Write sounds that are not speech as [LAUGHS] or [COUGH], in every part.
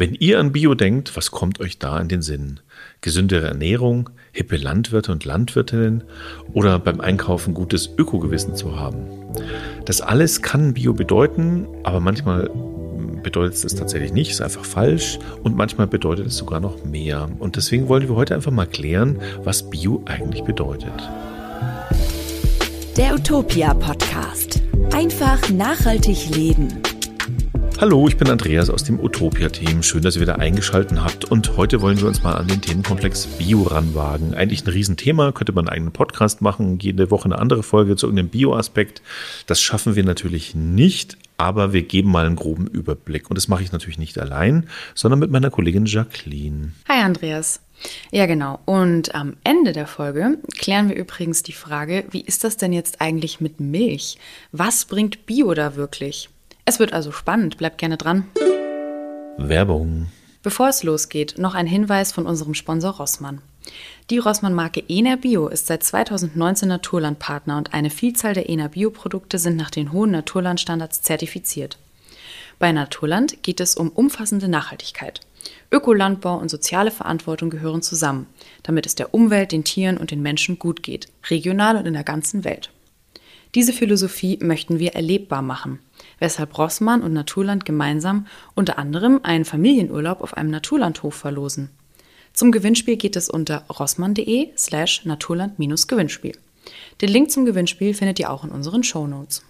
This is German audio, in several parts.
Wenn ihr an Bio denkt, was kommt euch da in den Sinn? Gesündere Ernährung, hippe Landwirte und Landwirtinnen oder beim Einkaufen gutes Ökogewissen zu haben? Das alles kann Bio bedeuten, aber manchmal bedeutet es tatsächlich nicht, ist einfach falsch und manchmal bedeutet es sogar noch mehr. Und deswegen wollen wir heute einfach mal klären, was Bio eigentlich bedeutet. Der Utopia Podcast. Einfach nachhaltig leben. Hallo, ich bin Andreas aus dem Utopia-Team. Schön, dass ihr wieder eingeschaltet habt. Und heute wollen wir uns mal an den Themenkomplex Bio ranwagen. Eigentlich ein Riesenthema, könnte man einen eigenen Podcast machen, jede Woche eine andere Folge zu irgendeinem Bio-Aspekt. Das schaffen wir natürlich nicht, aber wir geben mal einen groben Überblick. Und das mache ich natürlich nicht allein, sondern mit meiner Kollegin Jacqueline. Hi Andreas. Ja, genau. Und am Ende der Folge klären wir übrigens die Frage, wie ist das denn jetzt eigentlich mit Milch? Was bringt Bio da wirklich? Es wird also spannend, bleibt gerne dran. Werbung. Bevor es losgeht, noch ein Hinweis von unserem Sponsor Rossmann. Die Rossmann-Marke Ener Bio ist seit 2019 Naturlandpartner und eine Vielzahl der Ener Bio-Produkte sind nach den hohen Naturlandstandards zertifiziert. Bei Naturland geht es um umfassende Nachhaltigkeit. Ökolandbau und soziale Verantwortung gehören zusammen, damit es der Umwelt, den Tieren und den Menschen gut geht, regional und in der ganzen Welt. Diese Philosophie möchten wir erlebbar machen, weshalb Rossmann und Naturland gemeinsam unter anderem einen Familienurlaub auf einem Naturlandhof verlosen. Zum Gewinnspiel geht es unter rossmann.de slash naturland-gewinnspiel. Den Link zum Gewinnspiel findet ihr auch in unseren Shownotes.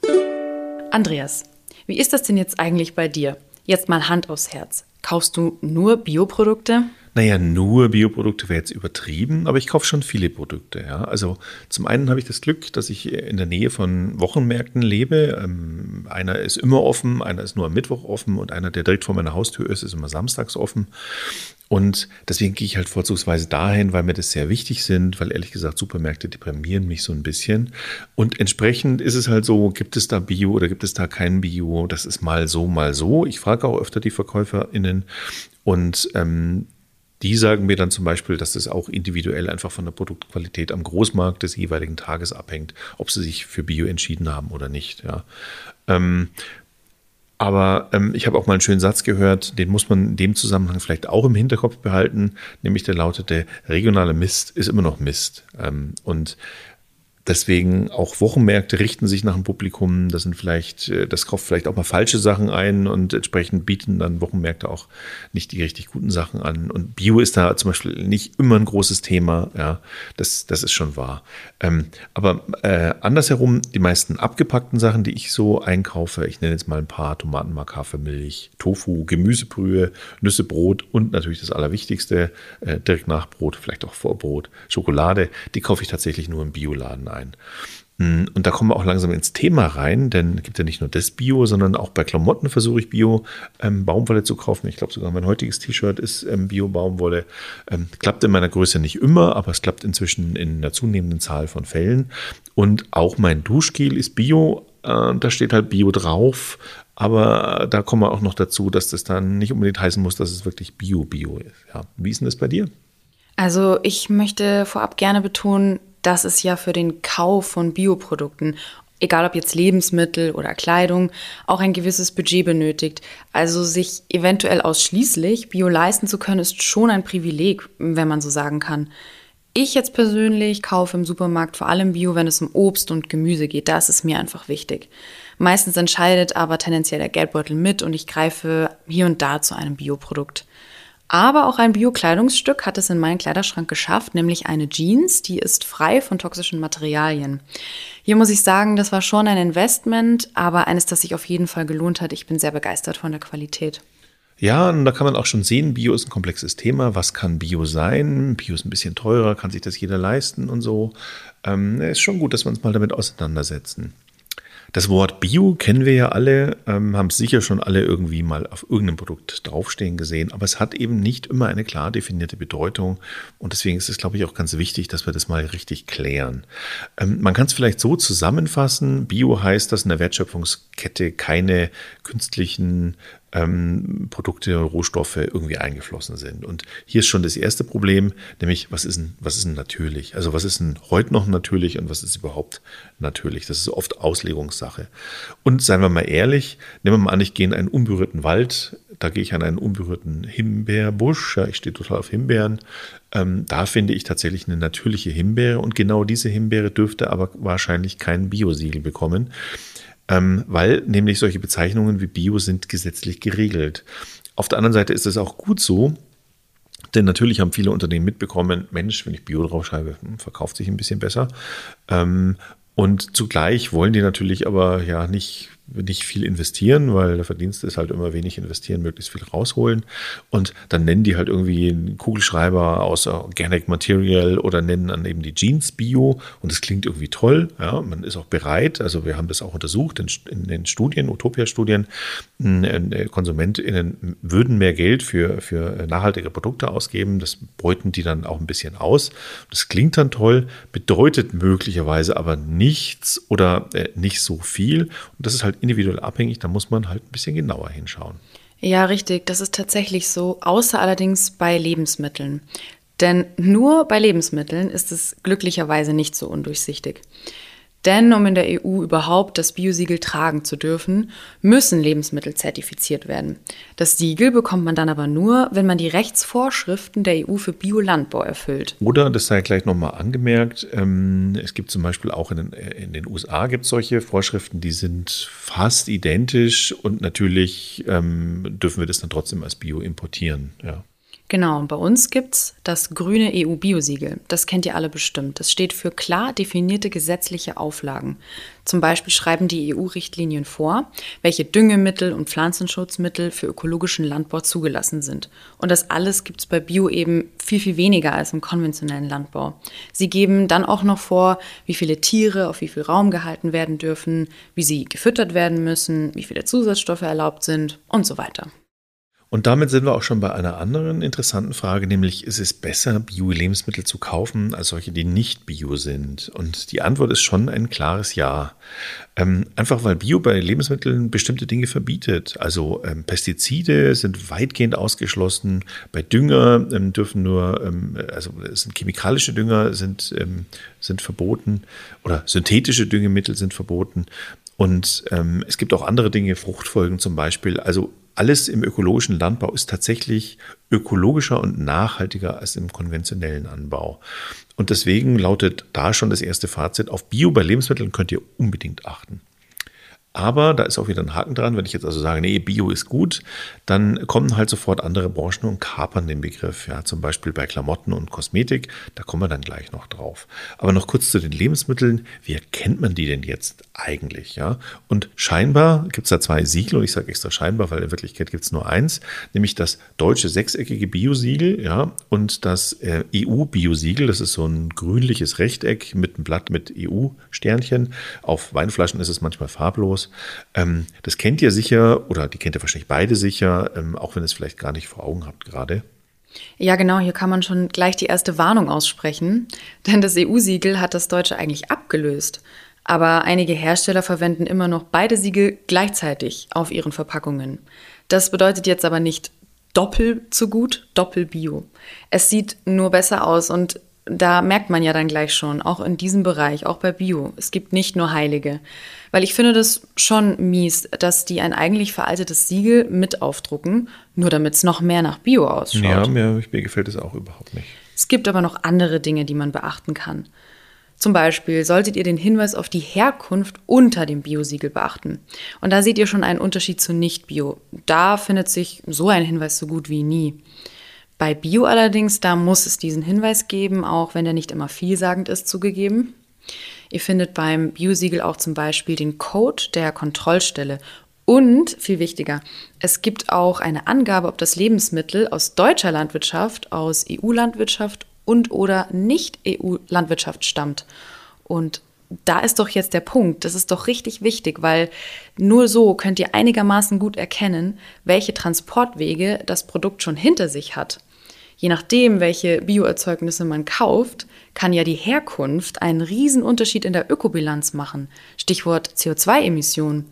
Andreas, wie ist das denn jetzt eigentlich bei dir? Jetzt mal Hand aufs Herz. Kaufst du nur Bioprodukte? Naja, nur Bioprodukte wäre jetzt übertrieben, aber ich kaufe schon viele Produkte. Ja. Also zum einen habe ich das Glück, dass ich in der Nähe von Wochenmärkten lebe. Ähm, einer ist immer offen, einer ist nur am Mittwoch offen und einer, der direkt vor meiner Haustür ist, ist immer samstags offen. Und deswegen gehe ich halt vorzugsweise dahin, weil mir das sehr wichtig sind, weil ehrlich gesagt Supermärkte deprimieren mich so ein bisschen. Und entsprechend ist es halt so, gibt es da Bio oder gibt es da kein Bio? Das ist mal so, mal so. Ich frage auch öfter die VerkäuferInnen und ähm, die sagen mir dann zum Beispiel, dass das auch individuell einfach von der Produktqualität am Großmarkt des jeweiligen Tages abhängt, ob sie sich für Bio entschieden haben oder nicht. Ja. Ähm, aber ähm, ich habe auch mal einen schönen Satz gehört, den muss man in dem Zusammenhang vielleicht auch im Hinterkopf behalten, nämlich der lautete, regionale Mist ist immer noch Mist. Ähm, und Deswegen auch Wochenmärkte richten sich nach dem Publikum. Das sind vielleicht, äh, das kauft vielleicht auch mal falsche Sachen ein und entsprechend bieten dann Wochenmärkte auch nicht die richtig guten Sachen an. Und Bio ist da zum Beispiel nicht immer ein großes Thema. Ja, das, das ist schon wahr. Ähm, aber äh, andersherum, die meisten abgepackten Sachen, die ich so einkaufe, ich nenne jetzt mal ein paar Tomatenmark, Hafermilch, Tofu, Gemüsebrühe, Nüsse, Brot und natürlich das Allerwichtigste, äh, direkt nach Brot, vielleicht auch vor Brot, Schokolade, die kaufe ich tatsächlich nur im Bioladen ein ein. Mm, und da kommen wir auch langsam ins Thema rein, denn es gibt ja nicht nur das Bio, sondern auch bei Klamotten versuche ich Bio ähm, zu kaufen. Ich glaube sogar mein heutiges T-Shirt ist ähm, Bio Baumwolle. Ähm, klappt in meiner Größe nicht immer, aber es klappt inzwischen in einer zunehmenden Zahl von Fällen. Und auch mein Duschgel ist Bio. Äh, da steht halt Bio drauf. Aber da kommen wir auch noch dazu, dass das dann nicht unbedingt heißen muss, dass es wirklich Bio-Bio ist. Ja. Wie ist denn das bei dir? Also ich möchte vorab gerne betonen, dass es ja für den Kauf von Bioprodukten, egal ob jetzt Lebensmittel oder Kleidung, auch ein gewisses Budget benötigt. Also sich eventuell ausschließlich Bio leisten zu können, ist schon ein Privileg, wenn man so sagen kann. Ich jetzt persönlich kaufe im Supermarkt vor allem Bio, wenn es um Obst und Gemüse geht. Da ist mir einfach wichtig. Meistens entscheidet aber tendenziell der Geldbeutel mit und ich greife hier und da zu einem Bioprodukt. Aber auch ein Bio-Kleidungsstück hat es in meinen Kleiderschrank geschafft, nämlich eine Jeans, die ist frei von toxischen Materialien. Hier muss ich sagen, das war schon ein Investment, aber eines, das sich auf jeden Fall gelohnt hat. Ich bin sehr begeistert von der Qualität. Ja, und da kann man auch schon sehen, Bio ist ein komplexes Thema. Was kann Bio sein? Bio ist ein bisschen teurer, kann sich das jeder leisten und so. Ähm, ist schon gut, dass wir uns mal damit auseinandersetzen. Das Wort Bio kennen wir ja alle, ähm, haben sicher schon alle irgendwie mal auf irgendeinem Produkt draufstehen gesehen, aber es hat eben nicht immer eine klar definierte Bedeutung und deswegen ist es, glaube ich, auch ganz wichtig, dass wir das mal richtig klären. Ähm, man kann es vielleicht so zusammenfassen, Bio heißt, dass in der Wertschöpfungskette keine künstlichen ähm, Produkte, Rohstoffe irgendwie eingeflossen sind. Und hier ist schon das erste Problem, nämlich was ist denn, was ist denn natürlich? Also was ist denn heute noch natürlich und was ist überhaupt natürlich? Das ist oft Auslegungssache. Und seien wir mal ehrlich, nehmen wir mal an, ich gehe in einen unberührten Wald, da gehe ich an einen unberührten Himbeerbusch, ja, ich stehe total auf Himbeeren. Ähm, da finde ich tatsächlich eine natürliche Himbeere und genau diese Himbeere dürfte aber wahrscheinlich kein Biosiegel bekommen ähm, weil nämlich solche Bezeichnungen wie Bio sind gesetzlich geregelt. Auf der anderen Seite ist es auch gut so, denn natürlich haben viele Unternehmen mitbekommen, Mensch, wenn ich Bio draufschreibe, hm, verkauft sich ein bisschen besser. Ähm, und zugleich wollen die natürlich aber ja nicht nicht viel investieren, weil der Verdienst ist halt immer wenig investieren, möglichst viel rausholen. Und dann nennen die halt irgendwie einen Kugelschreiber aus Organic Material oder nennen dann eben die Jeans Bio. Und das klingt irgendwie toll. Ja, man ist auch bereit. Also wir haben das auch untersucht in, in den Studien, Utopia-Studien. Äh, KonsumentInnen würden mehr Geld für, für nachhaltige Produkte ausgeben. Das beuten die dann auch ein bisschen aus. Das klingt dann toll, bedeutet möglicherweise aber nichts oder äh, nicht so viel. Und das ist halt individuell abhängig, da muss man halt ein bisschen genauer hinschauen. Ja, richtig, das ist tatsächlich so, außer allerdings bei Lebensmitteln. Denn nur bei Lebensmitteln ist es glücklicherweise nicht so undurchsichtig. Denn um in der EU überhaupt das Biosiegel tragen zu dürfen, müssen Lebensmittel zertifiziert werden. Das Siegel bekommt man dann aber nur, wenn man die Rechtsvorschriften der EU für Biolandbau erfüllt. Oder, das sei gleich nochmal angemerkt, ähm, es gibt zum Beispiel auch in den, äh, in den USA gibt solche Vorschriften, die sind fast identisch und natürlich ähm, dürfen wir das dann trotzdem als Bio importieren. Ja. Genau, bei uns gibt es das grüne EU-Biosiegel. Das kennt ihr alle bestimmt. Das steht für klar definierte gesetzliche Auflagen. Zum Beispiel schreiben die EU-Richtlinien vor, welche Düngemittel und Pflanzenschutzmittel für ökologischen Landbau zugelassen sind. Und das alles gibt es bei Bio eben viel, viel weniger als im konventionellen Landbau. Sie geben dann auch noch vor, wie viele Tiere auf wie viel Raum gehalten werden dürfen, wie sie gefüttert werden müssen, wie viele Zusatzstoffe erlaubt sind und so weiter. Und damit sind wir auch schon bei einer anderen interessanten Frage, nämlich ist es besser, Bio-Lebensmittel zu kaufen als solche, die nicht Bio sind? Und die Antwort ist schon ein klares Ja. Ähm, einfach weil Bio bei Lebensmitteln bestimmte Dinge verbietet. Also ähm, Pestizide sind weitgehend ausgeschlossen. Bei Dünger ähm, dürfen nur, ähm, also sind chemikalische Dünger sind, ähm, sind verboten oder synthetische Düngemittel sind verboten. Und ähm, es gibt auch andere Dinge, Fruchtfolgen zum Beispiel. Also alles im ökologischen Landbau ist tatsächlich ökologischer und nachhaltiger als im konventionellen Anbau. Und deswegen lautet da schon das erste Fazit, auf Bio bei Lebensmitteln könnt ihr unbedingt achten. Aber da ist auch wieder ein Haken dran. Wenn ich jetzt also sage, nee, Bio ist gut, dann kommen halt sofort andere Branchen und kapern den Begriff. Ja, zum Beispiel bei Klamotten und Kosmetik. Da kommen wir dann gleich noch drauf. Aber noch kurz zu den Lebensmitteln. Wie erkennt man die denn jetzt eigentlich? Ja, und scheinbar gibt es da zwei Siegel und ich sage extra scheinbar, weil in Wirklichkeit gibt es nur eins, nämlich das deutsche sechseckige Biosiegel, ja, und das äh, EU-Biosiegel. Das ist so ein grünliches Rechteck mit einem Blatt mit EU-Sternchen. Auf Weinflaschen ist es manchmal farblos aus. Ähm, das kennt ihr sicher oder die kennt ihr wahrscheinlich beide sicher, ähm, auch wenn ihr es vielleicht gar nicht vor Augen habt gerade. Ja, genau, hier kann man schon gleich die erste Warnung aussprechen, [LAUGHS] denn das EU-Siegel hat das deutsche eigentlich abgelöst. Aber einige Hersteller verwenden immer noch beide Siegel gleichzeitig auf ihren Verpackungen. Das bedeutet jetzt aber nicht doppelt so gut, doppel-bio. Es sieht nur besser aus und da merkt man ja dann gleich schon, auch in diesem Bereich, auch bei Bio, es gibt nicht nur Heilige. Weil ich finde das schon mies, dass die ein eigentlich veraltetes Siegel mit aufdrucken, nur damit es noch mehr nach Bio ausschaut. Ja, mir, mir gefällt es auch überhaupt nicht. Es gibt aber noch andere Dinge, die man beachten kann. Zum Beispiel solltet ihr den Hinweis auf die Herkunft unter dem Biosiegel beachten. Und da seht ihr schon einen Unterschied zu Nicht-Bio. Da findet sich so ein Hinweis so gut wie nie. Bei Bio allerdings, da muss es diesen Hinweis geben, auch wenn der nicht immer vielsagend ist, zugegeben. Ihr findet beim Biosiegel auch zum Beispiel den Code der Kontrollstelle. Und viel wichtiger, es gibt auch eine Angabe, ob das Lebensmittel aus deutscher Landwirtschaft, aus EU-Landwirtschaft und oder Nicht-EU-Landwirtschaft stammt. Und da ist doch jetzt der Punkt. Das ist doch richtig wichtig, weil nur so könnt ihr einigermaßen gut erkennen, welche Transportwege das Produkt schon hinter sich hat. Je nachdem, welche Bioerzeugnisse man kauft, kann ja die Herkunft einen riesen Unterschied in der Ökobilanz machen. Stichwort CO2-Emissionen.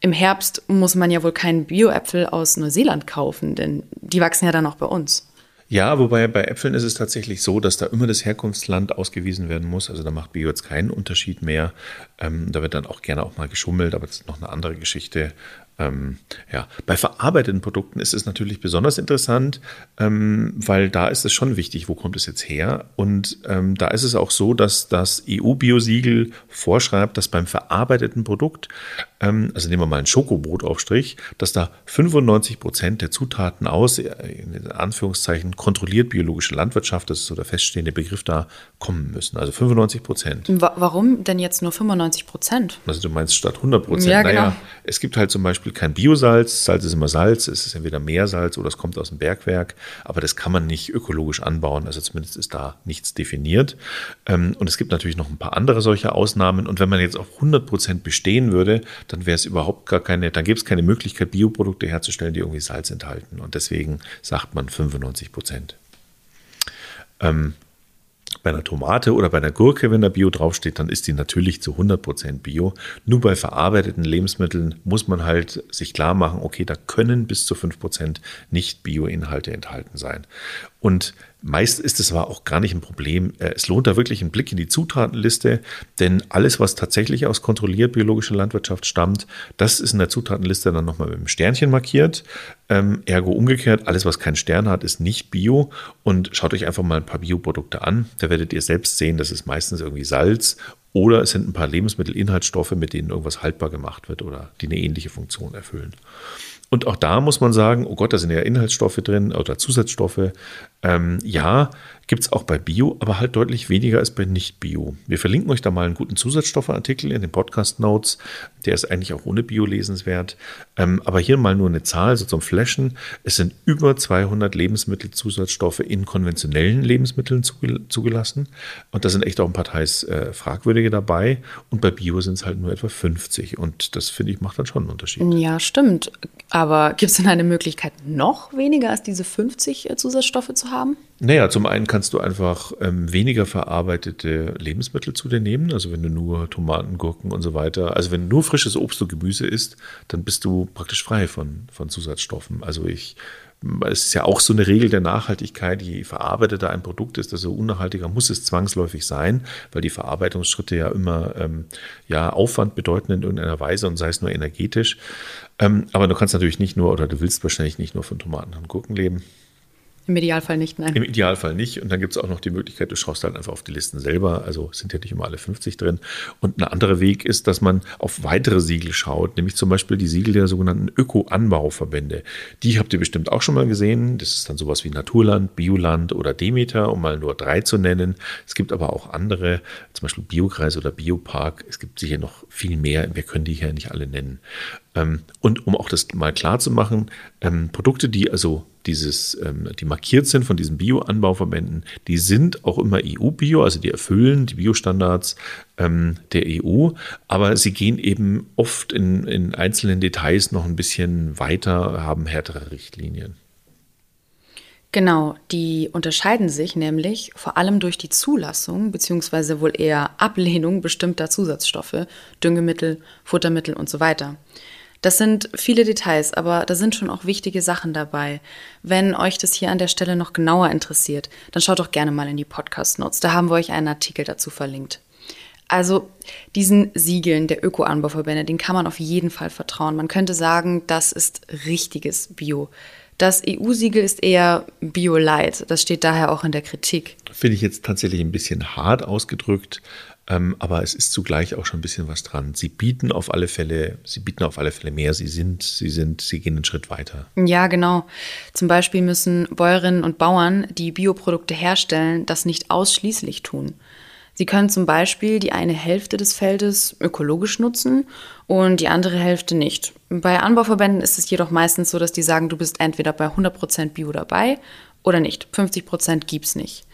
im Herbst muss man ja wohl keinen Bio-Äpfel aus Neuseeland kaufen, denn die wachsen ja dann auch bei uns. Ja, wobei bei Äpfeln ist es tatsächlich so, dass da immer das Herkunftsland ausgewiesen werden muss. Also da macht Bio jetzt keinen Unterschied mehr. Ähm, da wird dann auch gerne auch mal geschummelt, aber das ist noch eine andere Geschichte. Ähm, ja, bei verarbeiteten Produkten ist es natürlich besonders interessant, ähm, weil da ist es schon wichtig, wo kommt es jetzt her? Und ähm, da ist es auch so, dass das EU-Biosiegel vorschreibt, dass beim verarbeiteten Produkt, ähm, also nehmen wir mal ein Schokobrotaufstrich, dass da 95 Prozent der Zutaten aus, äh, in Anführungszeichen, kontrolliert biologische Landwirtschaft, das ist so der feststehende Begriff da, kommen müssen. Also 95 Prozent. Warum denn jetzt nur 95 Prozent? Also du meinst statt 100 Prozent? Ja, genau. Naja, es gibt halt zum Beispiel Beispiel kein Biosalz. Salz ist immer Salz, es ist entweder Meersalz oder es kommt aus dem Bergwerk, aber das kann man nicht ökologisch anbauen, also zumindest ist da nichts definiert. Ähm, und es gibt natürlich noch ein paar andere solche Ausnahmen und wenn man jetzt auf 100 Prozent bestehen würde, dann wäre es überhaupt gar keine, dann gäbe es keine Möglichkeit, Bioprodukte herzustellen, die irgendwie Salz enthalten und deswegen sagt man 95 Prozent. Ähm, bei einer Tomate oder bei einer Gurke, wenn da Bio draufsteht, dann ist die natürlich zu 100% Bio. Nur bei verarbeiteten Lebensmitteln muss man halt sich klar machen, okay, da können bis zu 5% nicht Bio-Inhalte enthalten sein. Und Meist ist es aber auch gar nicht ein Problem. Äh, es lohnt da wirklich einen Blick in die Zutatenliste, denn alles, was tatsächlich aus kontrolliert biologischer Landwirtschaft stammt, das ist in der Zutatenliste dann nochmal mit einem Sternchen markiert. Ähm, ergo umgekehrt, alles, was keinen Stern hat, ist nicht Bio. Und schaut euch einfach mal ein paar Bioprodukte an. Da werdet ihr selbst sehen, das ist meistens irgendwie Salz oder es sind ein paar Lebensmittelinhaltsstoffe, mit denen irgendwas haltbar gemacht wird oder die eine ähnliche Funktion erfüllen. Und auch da muss man sagen, oh Gott, da sind ja Inhaltsstoffe drin oder Zusatzstoffe. Ähm, ja, gibt es auch bei Bio, aber halt deutlich weniger als bei Nicht-Bio. Wir verlinken euch da mal einen guten Zusatzstoffartikel in den Podcast-Notes. Der ist eigentlich auch ohne Bio lesenswert. Ähm, aber hier mal nur eine Zahl, so zum Flashen. Es sind über 200 Lebensmittelzusatzstoffe in konventionellen Lebensmitteln zugelassen. Und da sind echt auch ein paar teils äh, fragwürdige dabei. Und bei Bio sind es halt nur etwa 50. Und das, finde ich, macht dann schon einen Unterschied. Ja, stimmt. Aber gibt es denn eine Möglichkeit, noch weniger als diese 50 äh, Zusatzstoffe zu haben? Naja, zum einen kannst du einfach ähm, weniger verarbeitete Lebensmittel zu dir nehmen. Also wenn du nur Tomaten, Gurken und so weiter, also wenn du nur frisches Obst und Gemüse isst, dann bist du praktisch frei von, von Zusatzstoffen. Also ich, es ist ja auch so eine Regel der Nachhaltigkeit, je verarbeiteter ein Produkt ist, desto unnachhaltiger muss es zwangsläufig sein, weil die Verarbeitungsschritte ja immer ähm, ja, Aufwand bedeuten in irgendeiner Weise und sei es nur energetisch. Ähm, aber du kannst natürlich nicht nur, oder du willst wahrscheinlich nicht nur von Tomaten und Gurken leben. Im Idealfall nicht, nein. Im Idealfall nicht. Und dann gibt es auch noch die Möglichkeit, du schaust halt einfach auf die Listen selber. Also sind ja nicht immer alle 50 drin. Und ein anderer Weg ist, dass man auf weitere Siegel schaut, nämlich zum Beispiel die Siegel der sogenannten Öko-Anbauverbände. Die habt ihr bestimmt auch schon mal gesehen. Das ist dann sowas wie Naturland, Bioland oder Demeter, um mal nur drei zu nennen. Es gibt aber auch andere, zum Beispiel Biokreis oder Biopark. Es gibt sicher noch viel mehr. Wir können die hier nicht alle nennen. Ähm, und um auch das mal klar zu machen, ähm, Produkte, die also dieses, ähm, die markiert sind von diesen Bio-Anbauverbänden, die sind auch immer EU-Bio, also die erfüllen die Biostandards der EU, aber sie gehen eben oft in, in einzelnen Details noch ein bisschen weiter, haben härtere Richtlinien. Genau, die unterscheiden sich nämlich vor allem durch die Zulassung bzw. wohl eher Ablehnung bestimmter Zusatzstoffe, Düngemittel, Futtermittel und so weiter. Das sind viele Details, aber da sind schon auch wichtige Sachen dabei. Wenn euch das hier an der Stelle noch genauer interessiert, dann schaut doch gerne mal in die Podcast Notes. Da haben wir euch einen Artikel dazu verlinkt. Also diesen Siegeln der Öko-Anbauverbände, den kann man auf jeden Fall vertrauen. Man könnte sagen, das ist richtiges Bio. Das EU-Siegel ist eher Bio-Light. Das steht daher auch in der Kritik. Finde ich jetzt tatsächlich ein bisschen hart ausgedrückt. Ähm, aber es ist zugleich auch schon ein bisschen was dran. Sie bieten auf alle Fälle, sie bieten auf alle Fälle mehr. Sie sind, sie sind, sie gehen einen Schritt weiter. Ja, genau. Zum Beispiel müssen Bäuerinnen und Bauern, die Bioprodukte herstellen, das nicht ausschließlich tun. Sie können zum Beispiel die eine Hälfte des Feldes ökologisch nutzen und die andere Hälfte nicht. Bei Anbauverbänden ist es jedoch meistens so, dass die sagen, du bist entweder bei 100% Bio dabei oder nicht. 50% gibt's nicht.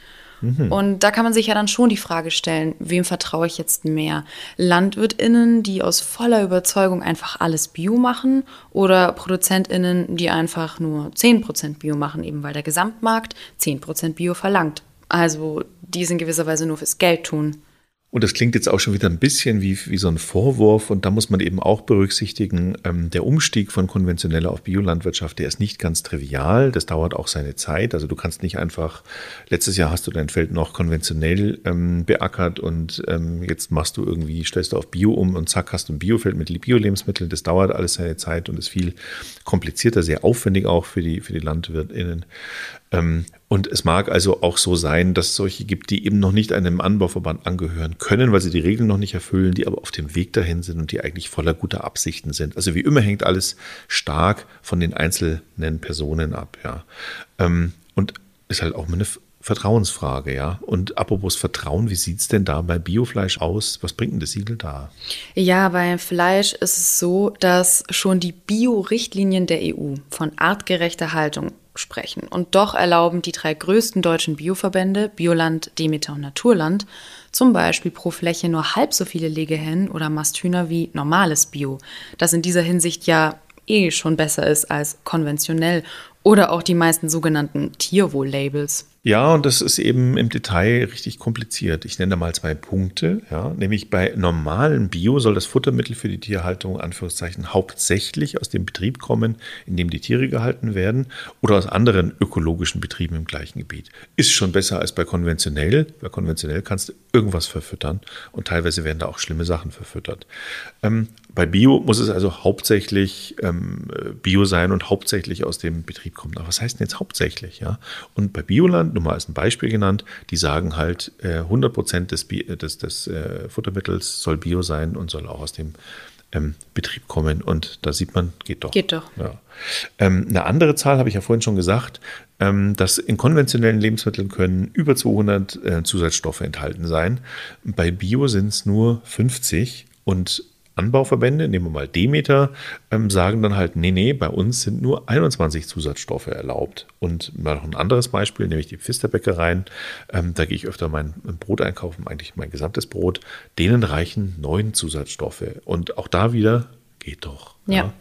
Mhm. Und da kann man sich ja dann schon die Frage stellen, wem vertraue ich jetzt mehr? LandwirtInnen, die aus voller Überzeugung einfach alles Bio machen oder ProduzentInnen, die einfach nur 10% Bio machen, eben weil der Gesamtmarkt 10% Bio verlangt. Also die es in gewisser Weise nur fürs Geld tun. Und das klingt jetzt auch schon wieder ein bisschen wie, wie so ein Vorwurf. Und da muss man eben auch berücksichtigen, ähm, der Umstieg von konventioneller auf Biolandwirtschaft, der ist nicht ganz trivial. Das dauert auch seine Zeit. Also du kannst nicht einfach, letztes Jahr hast du dein Feld noch konventionell ähm, beackert und ähm, jetzt machst du irgendwie, stellst du auf Bio um und zack, hast du ein Biofeld mit Bio-Lebensmitteln. Das dauert alles seine Zeit und ist viel komplizierter, sehr aufwendig auch für die, für die LandwirtInnen. Ähm, und es mag also auch so sein, dass es solche gibt, die eben noch nicht einem Anbauverband angehören können, weil sie die Regeln noch nicht erfüllen, die aber auf dem Weg dahin sind und die eigentlich voller guter Absichten sind. Also wie immer hängt alles stark von den einzelnen Personen ab, ja. Ähm, und ist halt auch eine Vertrauensfrage, ja. Und apropos Vertrauen, wie sieht es denn da bei Biofleisch aus? Was bringt denn das Siegel da? Ja, bei Fleisch ist es so, dass schon die Bio-Richtlinien der EU von artgerechter Haltung sprechen. Und doch erlauben die drei größten deutschen Bioverbände, Bioland, Demeter und Naturland, zum Beispiel pro Fläche nur halb so viele Legehennen oder Masthühner wie normales Bio, das in dieser Hinsicht ja eh schon besser ist als konventionell oder auch die meisten sogenannten Tierwohl-Labels. Ja, und das ist eben im Detail richtig kompliziert. Ich nenne da mal zwei Punkte. Ja, nämlich bei normalem Bio soll das Futtermittel für die Tierhaltung Anführungszeichen hauptsächlich aus dem Betrieb kommen, in dem die Tiere gehalten werden, oder aus anderen ökologischen Betrieben im gleichen Gebiet. Ist schon besser als bei konventionell. Bei konventionell kannst du irgendwas verfüttern und teilweise werden da auch schlimme Sachen verfüttert. Ähm, bei Bio muss es also hauptsächlich ähm, Bio sein und hauptsächlich aus dem Betrieb kommen. Aber was heißt denn jetzt hauptsächlich? Ja? Und bei Bioland, nur mal als ein Beispiel genannt, die sagen halt, äh, 100 Prozent des, des, des äh, Futtermittels soll Bio sein und soll auch aus dem ähm, Betrieb kommen. Und da sieht man, geht doch. Geht doch. Ja. Ähm, eine andere Zahl habe ich ja vorhin schon gesagt, ähm, dass in konventionellen Lebensmitteln können über 200 äh, Zusatzstoffe enthalten sein. Bei Bio sind es nur 50 und Anbauverbände, nehmen wir mal Demeter, ähm, sagen dann halt, nee, nee, bei uns sind nur 21 Zusatzstoffe erlaubt. Und mal noch ein anderes Beispiel, nämlich die Pfisterbäckereien. Ähm, da gehe ich öfter mein Brot einkaufen, eigentlich mein gesamtes Brot. Denen reichen neun Zusatzstoffe. Und auch da wieder geht doch. Ja. ja.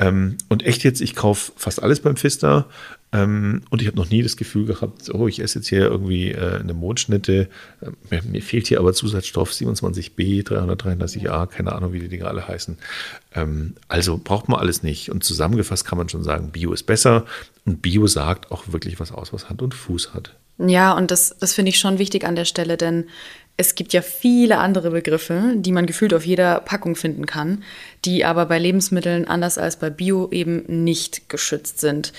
Ähm, und echt jetzt, ich kaufe fast alles beim Pfister. Ähm, und ich habe noch nie das Gefühl gehabt, oh, ich esse jetzt hier irgendwie äh, eine Mondschnitte. Äh, mir fehlt hier aber Zusatzstoff 27b, 333a, keine Ahnung, wie die Dinge alle heißen. Ähm, also braucht man alles nicht. Und zusammengefasst kann man schon sagen, Bio ist besser. Und Bio sagt auch wirklich was aus, was Hand und Fuß hat. Ja, und das, das finde ich schon wichtig an der Stelle, denn es gibt ja viele andere Begriffe, die man gefühlt auf jeder Packung finden kann, die aber bei Lebensmitteln anders als bei Bio eben nicht geschützt sind.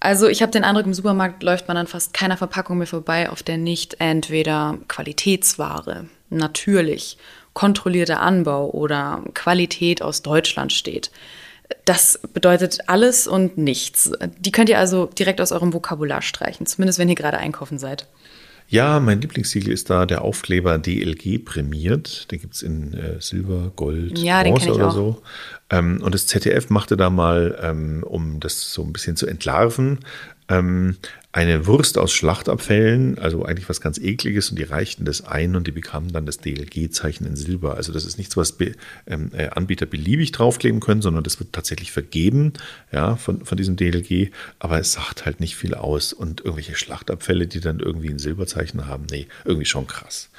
Also ich habe den Eindruck, im Supermarkt läuft man an fast keiner Verpackung mehr vorbei, auf der nicht entweder Qualitätsware, natürlich, kontrollierter Anbau oder Qualität aus Deutschland steht. Das bedeutet alles und nichts. Die könnt ihr also direkt aus eurem Vokabular streichen, zumindest wenn ihr gerade einkaufen seid. Ja, mein Lieblingssiegel ist da der Aufkleber DLG prämiert. Den gibt es in äh, Silber, Gold, ja, Bronze oder auch. so. Ähm, und das ZDF machte da mal, ähm, um das so ein bisschen zu entlarven, ähm, eine Wurst aus Schlachtabfällen, also eigentlich was ganz ekliges und die reichten das ein und die bekamen dann das DLG-Zeichen in Silber. Also das ist nichts, was be, ähm, äh, Anbieter beliebig draufkleben können, sondern das wird tatsächlich vergeben, ja, von, von diesem DLG, aber es sagt halt nicht viel aus und irgendwelche Schlachtabfälle, die dann irgendwie ein Silberzeichen haben, nee, irgendwie schon krass.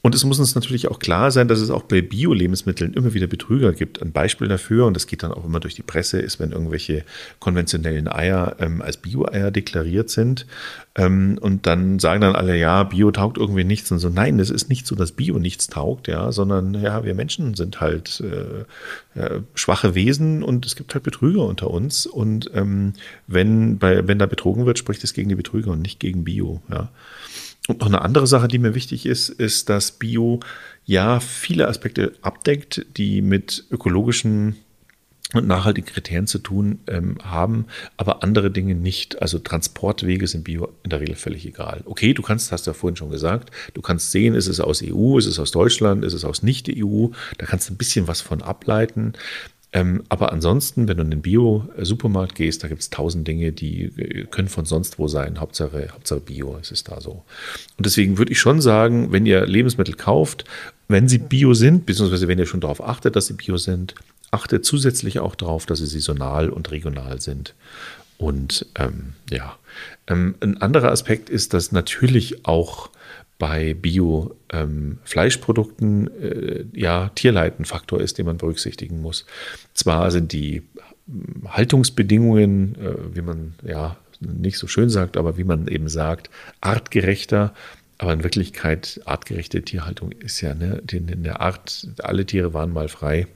Und es muss uns natürlich auch klar sein, dass es auch bei Bio-Lebensmitteln immer wieder Betrüger gibt. Ein Beispiel dafür, und das geht dann auch immer durch die Presse, ist, wenn irgendwelche konventionellen Eier ähm, als Bio-Eier deklariert sind sind. Ähm, und dann sagen dann alle, ja, Bio taugt irgendwie nichts. Und so, nein, es ist nicht so, dass Bio nichts taugt, ja, sondern ja, wir Menschen sind halt äh, ja, schwache Wesen und es gibt halt Betrüger unter uns. Und ähm, wenn, bei, wenn da betrogen wird, spricht es gegen die Betrüger und nicht gegen Bio, ja. Und noch eine andere Sache, die mir wichtig ist, ist, dass Bio ja viele Aspekte abdeckt, die mit ökologischen und nachhaltige Kriterien zu tun ähm, haben, aber andere Dinge nicht. Also Transportwege sind Bio in der Regel völlig egal. Okay, du kannst, hast du ja vorhin schon gesagt, du kannst sehen, ist es aus EU, ist es aus Deutschland, ist es aus Nicht-EU, da kannst du ein bisschen was von ableiten. Ähm, aber ansonsten, wenn du in den Bio-Supermarkt gehst, da gibt es tausend Dinge, die äh, können von sonst wo sein. Hauptsache, Hauptsache Bio, es ist da so. Und deswegen würde ich schon sagen, wenn ihr Lebensmittel kauft, wenn sie Bio sind, beziehungsweise wenn ihr schon darauf achtet, dass sie Bio sind, achte zusätzlich auch darauf, dass sie saisonal und regional sind. Und ähm, ja, ähm, ein anderer Aspekt ist, dass natürlich auch bei Bio-Fleischprodukten ähm, äh, ja Tierleitenfaktor ist, den man berücksichtigen muss. Zwar sind die hm, Haltungsbedingungen, äh, wie man ja nicht so schön sagt, aber wie man eben sagt, artgerechter. Aber in Wirklichkeit, artgerechte Tierhaltung ist ja ne, in der Art, alle Tiere waren mal frei.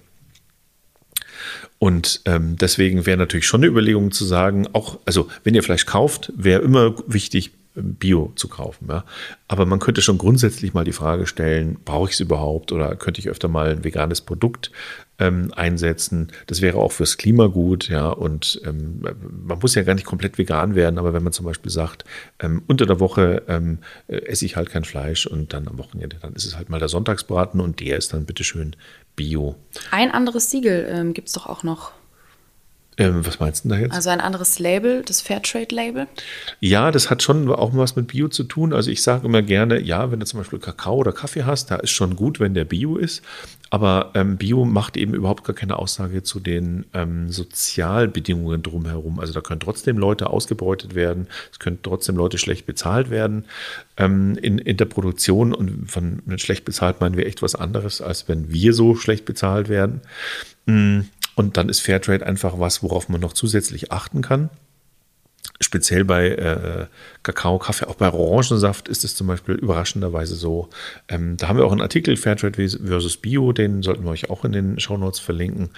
Und ähm, deswegen wäre natürlich schon eine Überlegung zu sagen, auch, also wenn ihr Fleisch kauft, wäre immer wichtig, Bio zu kaufen. Ja. Aber man könnte schon grundsätzlich mal die Frage stellen, brauche ich es überhaupt oder könnte ich öfter mal ein veganes Produkt ähm, einsetzen? Das wäre auch fürs Klima gut, ja. Und ähm, man muss ja gar nicht komplett vegan werden, aber wenn man zum Beispiel sagt, ähm, unter der Woche ähm, äh, esse ich halt kein Fleisch und dann am Wochenende, dann ist es halt mal der Sonntagsbraten und der ist dann bitteschön Bio. Ein anderes Siegel ähm, gibt es doch auch noch. Ähm, was meinst du da jetzt? Also ein anderes Label, das Fairtrade-Label? Ja, das hat schon auch was mit Bio zu tun. Also ich sage immer gerne, ja, wenn du zum Beispiel Kakao oder Kaffee hast, da ist schon gut, wenn der Bio ist. Aber ähm, Bio macht eben überhaupt gar keine Aussage zu den ähm, Sozialbedingungen drumherum. Also da können trotzdem Leute ausgebeutet werden, es können trotzdem Leute schlecht bezahlt werden ähm, in, in der Produktion. Und von schlecht bezahlt meinen wir echt was anderes, als wenn wir so schlecht bezahlt werden. Mm, und dann ist Fairtrade einfach was, worauf man noch zusätzlich achten kann. Speziell bei äh, Kakao, Kaffee, auch bei Orangensaft ist es zum Beispiel überraschenderweise so. Ähm, da haben wir auch einen Artikel Fairtrade versus Bio, den sollten wir euch auch in den Shownotes verlinken.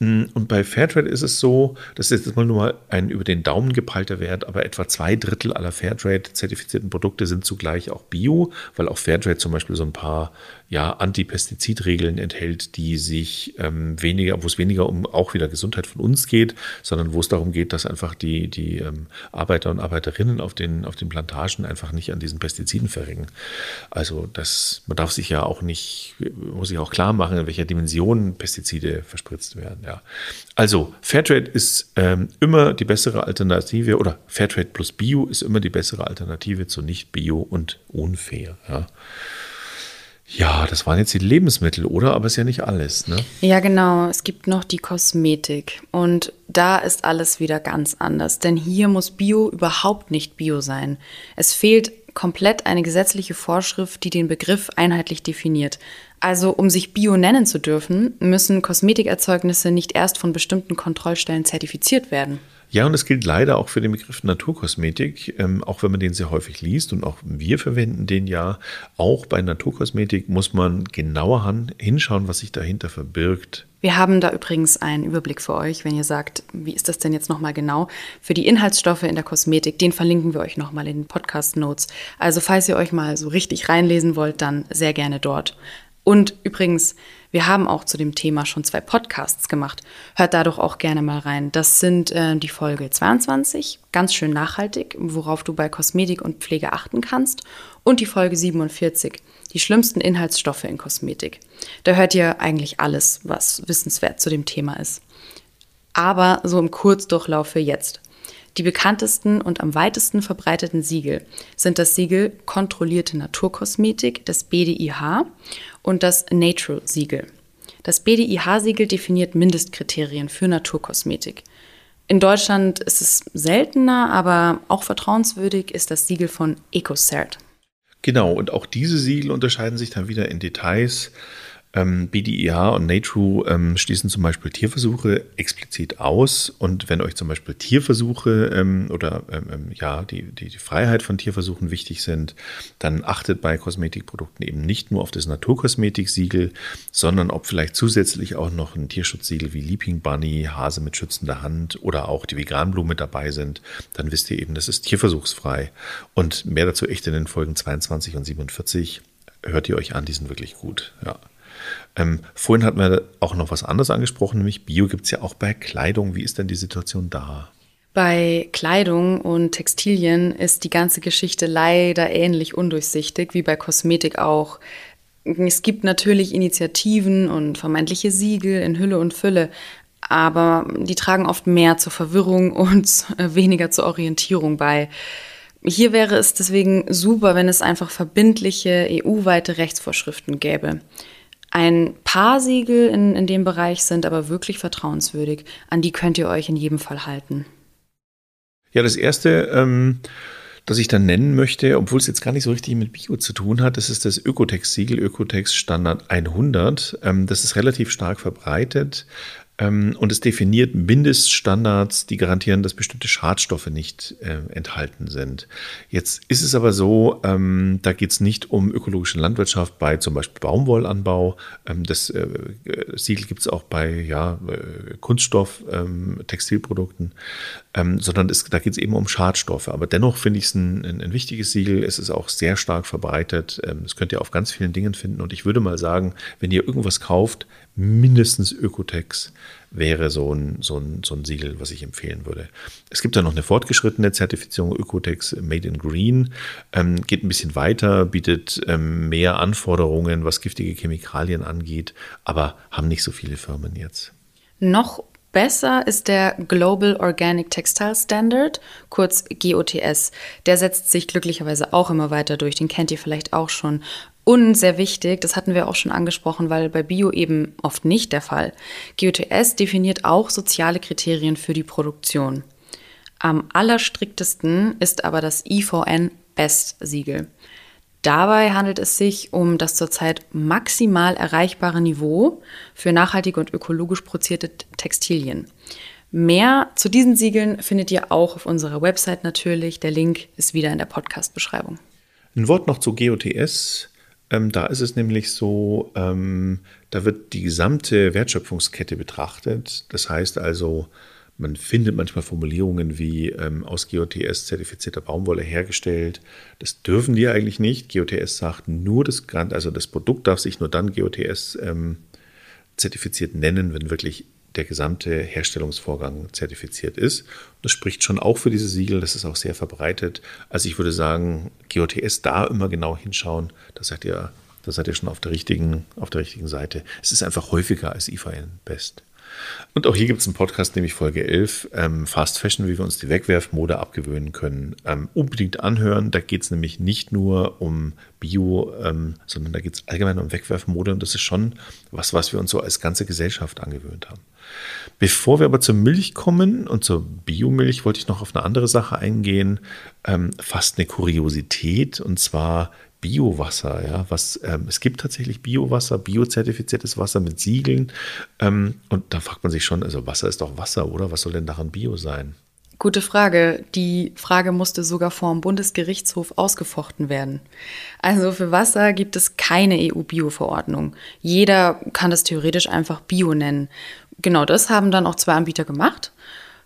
Mm, und bei Fairtrade ist es so, das ist jetzt mal nur mal ein über den Daumen gepeilter Wert, aber etwa zwei Drittel aller Fairtrade-zertifizierten Produkte sind zugleich auch Bio, weil auch Fairtrade zum Beispiel so ein paar ja, Antipestizidregeln enthält, die sich ähm, weniger, wo es weniger um auch wieder Gesundheit von uns geht, sondern wo es darum geht, dass einfach die, die ähm, Arbeiter und Arbeiterinnen auf den, auf den Plantagen einfach nicht an diesen Pestiziden verringen. Also das, man darf sich ja auch nicht, muss sich auch klar machen, in welcher Dimension Pestizide verspritzt werden. Ja. Also Fairtrade ist ähm, immer die bessere Alternative oder Fairtrade plus Bio ist immer die bessere Alternative zu nicht Bio und unfair. Ja. Ja, das waren jetzt die Lebensmittel, oder? Aber ist ja nicht alles, ne? Ja, genau. Es gibt noch die Kosmetik. Und da ist alles wieder ganz anders. Denn hier muss Bio überhaupt nicht Bio sein. Es fehlt komplett eine gesetzliche Vorschrift, die den Begriff einheitlich definiert. Also, um sich Bio nennen zu dürfen, müssen Kosmetikerzeugnisse nicht erst von bestimmten Kontrollstellen zertifiziert werden. Ja, und es gilt leider auch für den Begriff Naturkosmetik, ähm, auch wenn man den sehr häufig liest und auch wir verwenden den ja. Auch bei Naturkosmetik muss man genauer hinschauen, was sich dahinter verbirgt. Wir haben da übrigens einen Überblick für euch, wenn ihr sagt, wie ist das denn jetzt nochmal genau? Für die Inhaltsstoffe in der Kosmetik, den verlinken wir euch nochmal in den Podcast-Notes. Also falls ihr euch mal so richtig reinlesen wollt, dann sehr gerne dort. Und übrigens, wir haben auch zu dem Thema schon zwei Podcasts gemacht. Hört da doch auch gerne mal rein. Das sind äh, die Folge 22, ganz schön nachhaltig, worauf du bei Kosmetik und Pflege achten kannst, und die Folge 47, die schlimmsten Inhaltsstoffe in Kosmetik. Da hört ihr eigentlich alles, was wissenswert zu dem Thema ist. Aber so im Kurzdurchlauf für jetzt. Die bekanntesten und am weitesten verbreiteten Siegel sind das Siegel Kontrollierte Naturkosmetik, das BDIH und das Natural-Siegel. Das BDIH-Siegel definiert Mindestkriterien für Naturkosmetik. In Deutschland ist es seltener, aber auch vertrauenswürdig ist das Siegel von EcoCert. Genau, und auch diese Siegel unterscheiden sich dann wieder in Details. Ähm, BDIH und NATRU ähm, schließen zum Beispiel Tierversuche explizit aus. Und wenn euch zum Beispiel Tierversuche ähm, oder ähm, ähm, ja, die, die, die, Freiheit von Tierversuchen wichtig sind, dann achtet bei Kosmetikprodukten eben nicht nur auf das Naturkosmetik-Siegel, sondern ob vielleicht zusätzlich auch noch ein Tierschutzsiegel wie Leaping Bunny, Hase mit schützender Hand oder auch die Veganblume dabei sind. Dann wisst ihr eben, das ist tierversuchsfrei. Und mehr dazu echt in den Folgen 22 und 47 hört ihr euch an, die sind wirklich gut. Ja. Ähm, vorhin hatten wir auch noch was anderes angesprochen, nämlich Bio gibt es ja auch bei Kleidung. Wie ist denn die Situation da? Bei Kleidung und Textilien ist die ganze Geschichte leider ähnlich undurchsichtig wie bei Kosmetik auch. Es gibt natürlich Initiativen und vermeintliche Siegel in Hülle und Fülle, aber die tragen oft mehr zur Verwirrung [LAUGHS] und weniger zur Orientierung bei. Hier wäre es deswegen super, wenn es einfach verbindliche EU-weite Rechtsvorschriften gäbe. Ein paar Siegel in, in dem Bereich sind aber wirklich vertrauenswürdig. An die könnt ihr euch in jedem Fall halten. Ja, das erste, ähm, das ich dann nennen möchte, obwohl es jetzt gar nicht so richtig mit Bio zu tun hat, das ist das Ökotex-Siegel, Ökotex Standard 100. Ähm, das ist relativ stark verbreitet. Ähm, und es definiert Mindeststandards, die garantieren, dass bestimmte Schadstoffe nicht äh, enthalten sind. Jetzt ist es aber so, ähm, da geht es nicht um ökologische Landwirtschaft bei zum Beispiel Baumwollanbau. Ähm, das äh, Siegel gibt es auch bei ja, äh, Kunststoff, ähm, Textilprodukten, ähm, sondern es, da geht es eben um Schadstoffe. Aber dennoch finde ich es ein, ein, ein, wichtiges Siegel. Es ist auch sehr stark verbreitet. Ähm, das könnt ihr auf ganz vielen Dingen finden. Und ich würde mal sagen, wenn ihr irgendwas kauft, mindestens Ökotex wäre so ein, so, ein, so ein Siegel, was ich empfehlen würde. Es gibt da noch eine fortgeschrittene Zertifizierung Ökotex Made in Green, ähm, geht ein bisschen weiter, bietet ähm, mehr Anforderungen, was giftige Chemikalien angeht, aber haben nicht so viele Firmen jetzt. Noch besser ist der Global Organic Textile Standard, kurz GOTS. Der setzt sich glücklicherweise auch immer weiter durch, den kennt ihr vielleicht auch schon. Und sehr wichtig, das hatten wir auch schon angesprochen, weil bei Bio eben oft nicht der Fall. GOTS definiert auch soziale Kriterien für die Produktion. Am allerstriktesten ist aber das IVN Best-Siegel. Dabei handelt es sich um das zurzeit maximal erreichbare Niveau für nachhaltige und ökologisch produzierte Textilien. Mehr zu diesen Siegeln findet ihr auch auf unserer Website natürlich. Der Link ist wieder in der Podcast-Beschreibung. Ein Wort noch zu GOTS. Ähm, da ist es nämlich so, ähm, da wird die gesamte Wertschöpfungskette betrachtet. Das heißt also, man findet manchmal Formulierungen wie ähm, aus GOTS zertifizierter Baumwolle hergestellt. Das dürfen die eigentlich nicht. GOTS sagt nur das, also das Produkt darf sich nur dann GOTS ähm, zertifiziert nennen, wenn wirklich der gesamte Herstellungsvorgang zertifiziert ist. Das spricht schon auch für diese Siegel, das ist auch sehr verbreitet. Also ich würde sagen, GOTS da immer genau hinschauen, da seid ihr, da seid ihr schon auf der richtigen, auf der richtigen Seite. Es ist einfach häufiger als IVN Best. Und auch hier gibt es einen Podcast, nämlich Folge 11, ähm, Fast Fashion, wie wir uns die Wegwerfmode abgewöhnen können. Ähm, unbedingt anhören. Da geht es nämlich nicht nur um Bio, ähm, sondern da geht es allgemein um Wegwerfmode. Und das ist schon was, was wir uns so als ganze Gesellschaft angewöhnt haben. Bevor wir aber zur Milch kommen und zur Biomilch, wollte ich noch auf eine andere Sache eingehen. Ähm, fast eine Kuriosität. Und zwar Biowasser, ja, was ähm, es gibt tatsächlich Biowasser, biozertifiziertes Wasser mit Siegeln. Ähm, und da fragt man sich schon, also Wasser ist doch Wasser, oder? Was soll denn daran Bio sein? Gute Frage. Die Frage musste sogar vor dem Bundesgerichtshof ausgefochten werden. Also für Wasser gibt es keine EU-Bio-Verordnung. Jeder kann das theoretisch einfach Bio nennen. Genau das haben dann auch zwei Anbieter gemacht.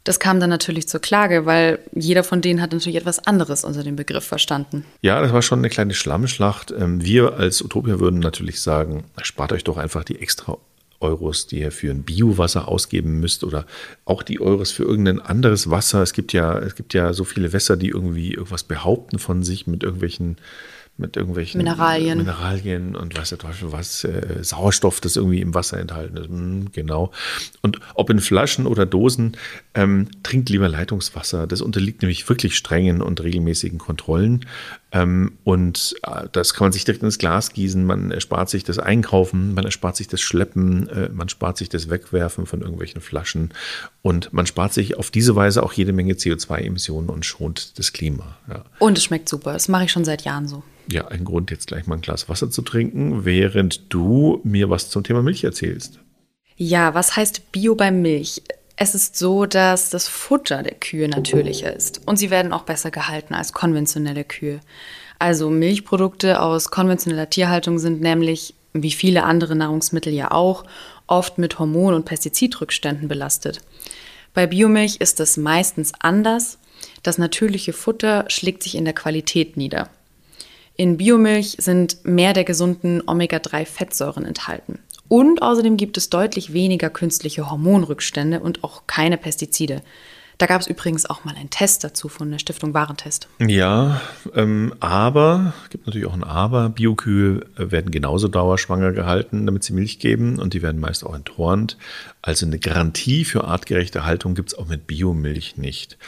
Das kam dann natürlich zur Klage, weil jeder von denen hat natürlich etwas anderes unter dem Begriff verstanden. Ja, das war schon eine kleine Schlammschlacht. Ähm, wir als Utopia würden natürlich sagen, spart euch doch einfach die extra Euros, die ihr für ein Biowasser ausgeben müsst oder auch die Euros für irgendein anderes Wasser. Es gibt ja, es gibt ja so viele Wässer, die irgendwie irgendwas behaupten von sich mit irgendwelchen mit irgendwelchen Mineralien, Mineralien und weiß der Teufel was, äh, Sauerstoff, das irgendwie im Wasser enthalten ist. Hm, genau. Und ob in Flaschen oder Dosen, ähm, trinkt lieber Leitungswasser. Das unterliegt nämlich wirklich strengen und regelmäßigen Kontrollen. Ähm, und äh, das kann man sich direkt ins Glas gießen. Man erspart sich das Einkaufen, man erspart sich das Schleppen, äh, man spart sich das Wegwerfen von irgendwelchen Flaschen und man spart sich auf diese Weise auch jede Menge CO2-Emissionen und schont das Klima. Ja. Und es schmeckt super. Das mache ich schon seit Jahren so ja, ein Grund, jetzt gleich mal ein Glas Wasser zu trinken, während du mir was zum Thema Milch erzählst. Ja, was heißt Bio bei Milch? Es ist so, dass das Futter der Kühe natürlicher ist und sie werden auch besser gehalten als konventionelle Kühe. Also Milchprodukte aus konventioneller Tierhaltung sind nämlich, wie viele andere Nahrungsmittel ja auch, oft mit Hormon- und Pestizidrückständen belastet. Bei Biomilch ist es meistens anders. Das natürliche Futter schlägt sich in der Qualität nieder. In Biomilch sind mehr der gesunden Omega-3-Fettsäuren enthalten. Und außerdem gibt es deutlich weniger künstliche Hormonrückstände und auch keine Pestizide. Da gab es übrigens auch mal einen Test dazu von der Stiftung Warentest. Ja, ähm, aber, gibt natürlich auch ein Aber, Biokühe werden genauso dauerschwanger gehalten, damit sie Milch geben und die werden meist auch enthornt. Also eine Garantie für artgerechte Haltung gibt es auch mit Biomilch nicht.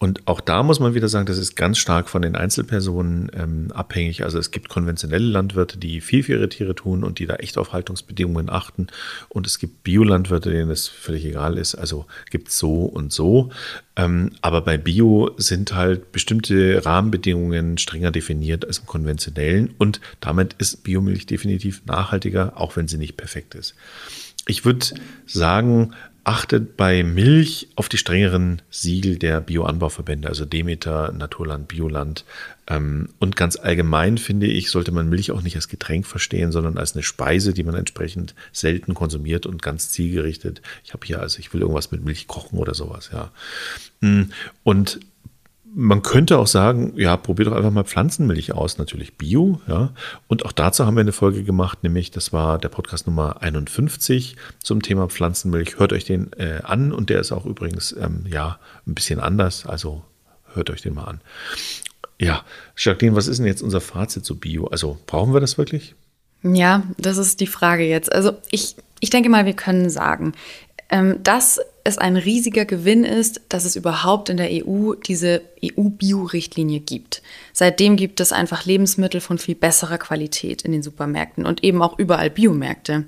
Und auch da muss man wieder sagen, das ist ganz stark von den Einzelpersonen ähm, abhängig. Also es gibt konventionelle Landwirte, die viel für ihre Tiere tun und die da echt auf Haltungsbedingungen achten. Und es gibt Biolandwirte, denen das völlig egal ist. Also gibt es so und so. Ähm, aber bei Bio sind halt bestimmte Rahmenbedingungen strenger definiert als im konventionellen. Und damit ist Biomilch definitiv nachhaltiger, auch wenn sie nicht perfekt ist. Ich würde sagen, achtet bei Milch auf die strengeren Siegel der Bioanbauverbände, also Demeter, Naturland, Bioland. Ähm, und ganz allgemein finde ich, sollte man Milch auch nicht als Getränk verstehen, sondern als eine Speise, die man entsprechend selten konsumiert und ganz zielgerichtet. Ich habe hier, also ich will irgendwas mit Milch kochen oder sowas, ja. Mm, und man könnte auch sagen, ja, probier doch einfach mal Pflanzenmilch aus, natürlich Bio, ja. Und auch dazu haben wir eine Folge gemacht, nämlich das war der Podcast Nummer 51 zum Thema Pflanzenmilch. Hört euch den äh, an und der ist auch übrigens, ähm, ja, ein bisschen anders, also hört euch den mal an. Ja, Jacqueline, was ist denn jetzt unser Fazit zu Bio? Also brauchen wir das wirklich? Ja, das ist die Frage jetzt. Also ich, ich denke mal, wir können sagen, ähm, dass es ein riesiger Gewinn ist, dass es überhaupt in der EU diese EU-Bio-Richtlinie gibt. Seitdem gibt es einfach Lebensmittel von viel besserer Qualität in den Supermärkten und eben auch überall Biomärkte.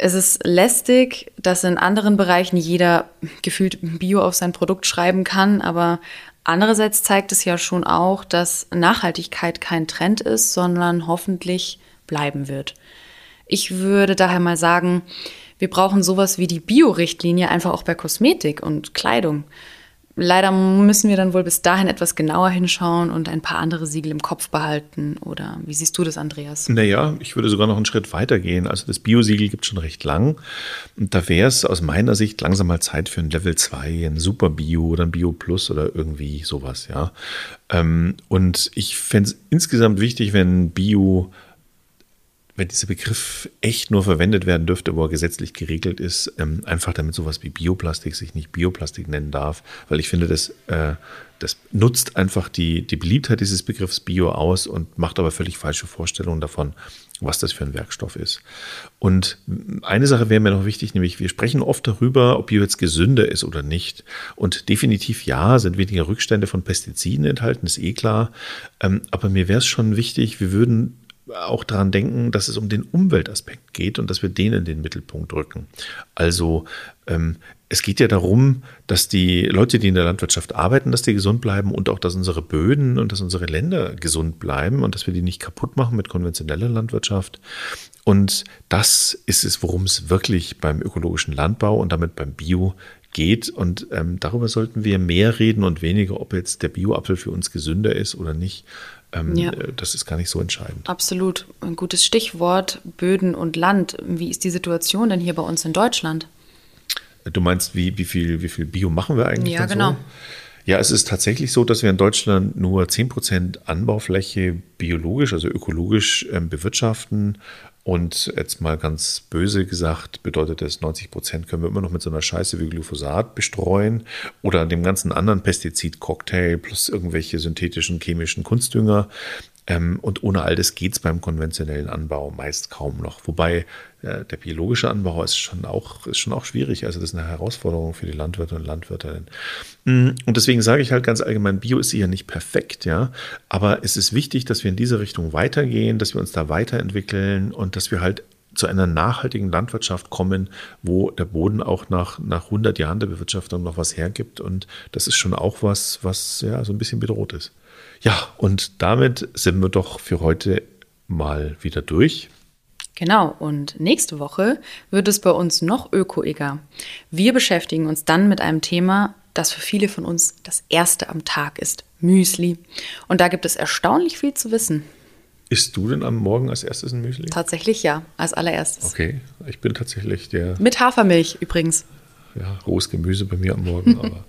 Es ist lästig, dass in anderen Bereichen jeder gefühlt Bio auf sein Produkt schreiben kann, aber andererseits zeigt es ja schon auch, dass Nachhaltigkeit kein Trend ist, sondern hoffentlich bleiben wird. Ich würde daher mal sagen, wir brauchen sowas wie die Bio-Richtlinie einfach auch bei Kosmetik und Kleidung. Leider müssen wir dann wohl bis dahin etwas genauer hinschauen und ein paar andere Siegel im Kopf behalten. Oder wie siehst du das, Andreas? Naja, ich würde sogar noch einen Schritt weiter gehen. Also das Bio-Siegel gibt es schon recht lang. Und da wäre es aus meiner Sicht langsam mal Zeit für ein Level 2, ein Super Bio oder ein Bio Plus oder irgendwie sowas, ja. Ähm, und ich fände es insgesamt wichtig, wenn Bio wenn dieser Begriff echt nur verwendet werden dürfte, wo er gesetzlich geregelt ist, ähm, einfach damit sowas wie Bioplastik sich nicht Bioplastik nennen darf, weil ich finde, das, äh, das nutzt einfach die, die Beliebtheit dieses Begriffs Bio aus und macht aber völlig falsche Vorstellungen davon, was das für ein Werkstoff ist. Und eine Sache wäre mir noch wichtig, nämlich wir sprechen oft darüber, ob Bio jetzt gesünder ist oder nicht. Und definitiv ja, sind weniger Rückstände von Pestiziden enthalten, ist eh klar. Ähm, aber mir wäre es schon wichtig, wir würden auch daran denken, dass es um den Umweltaspekt geht und dass wir den in den Mittelpunkt rücken. Also ähm, es geht ja darum, dass die Leute, die in der Landwirtschaft arbeiten, dass die gesund bleiben und auch, dass unsere Böden und dass unsere Länder gesund bleiben und dass wir die nicht kaputt machen mit konventioneller Landwirtschaft. Und das ist es, worum es wirklich beim ökologischen Landbau und damit beim Bio geht. Und ähm, darüber sollten wir mehr reden und weniger, ob jetzt der Bioapfel für uns gesünder ist oder nicht. Ähm, ja. Äh, das ist gar nicht so entscheidend. Absolut. Ein gutes Stichwort, Böden und Land. Wie ist die Situation denn hier bei uns in Deutschland? Du meinst, wie, wie, viel, wie viel Bio machen wir eigentlich? Ja, genau. So? Ja, es ist tatsächlich so, dass wir in Deutschland nur 10% Anbaufläche biologisch, also ökologisch ähm, bewirtschaften und jetzt mal ganz böse gesagt, bedeutet das, 90 Prozent können wir immer noch mit so einer Scheiße wie Glyphosat bestreuen oder dem ganzen anderen Pestizid-Cocktail plus irgendwelche synthetischen chemischen Kunstdünger. Ähm, und ohne all das geht es beim konventionellen Anbau meist kaum noch. Wobei äh, der biologische Anbau ist schon, auch, ist schon auch schwierig. Also das ist eine Herausforderung für die Landwirte und Landwirtinnen. Mm, und deswegen sage ich halt ganz allgemein, Bio ist sicher nicht perfekt, ja. Aber es ist wichtig, dass wir in diese Richtung weitergehen, dass wir uns da weiterentwickeln und dass wir halt zu einer nachhaltigen Landwirtschaft kommen, wo der Boden auch nach, nach 100 Jahren der Bewirtschaftung noch was hergibt. Und das ist schon auch was, was ja so ein bisschen bedroht ist. Ja, und damit sind wir doch für heute mal wieder durch. Genau, und nächste Woche wird es bei uns noch ökoiger. Wir beschäftigen uns dann mit einem Thema, das für viele von uns das erste am Tag ist, Müsli. Und da gibt es erstaunlich viel zu wissen. Isst du denn am Morgen als erstes ein Müsli? Tatsächlich ja, als allererstes. Okay, ich bin tatsächlich der. Mit Hafermilch übrigens. Ja, rohes Gemüse bei mir am Morgen, [LAUGHS] aber.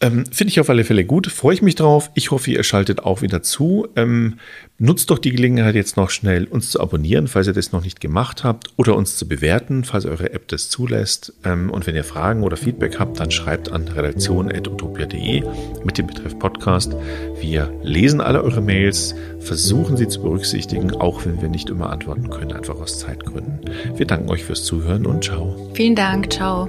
Ähm, Finde ich auf alle Fälle gut, freue ich mich drauf. Ich hoffe, ihr schaltet auch wieder zu. Ähm, nutzt doch die Gelegenheit jetzt noch schnell, uns zu abonnieren, falls ihr das noch nicht gemacht habt, oder uns zu bewerten, falls eure App das zulässt. Ähm, und wenn ihr Fragen oder Feedback habt, dann schreibt an redaktion.utopia.de mit dem Betreff Podcast. Wir lesen alle eure Mails, versuchen sie zu berücksichtigen, auch wenn wir nicht immer antworten können, einfach aus Zeitgründen. Wir danken euch fürs Zuhören und ciao. Vielen Dank, ciao.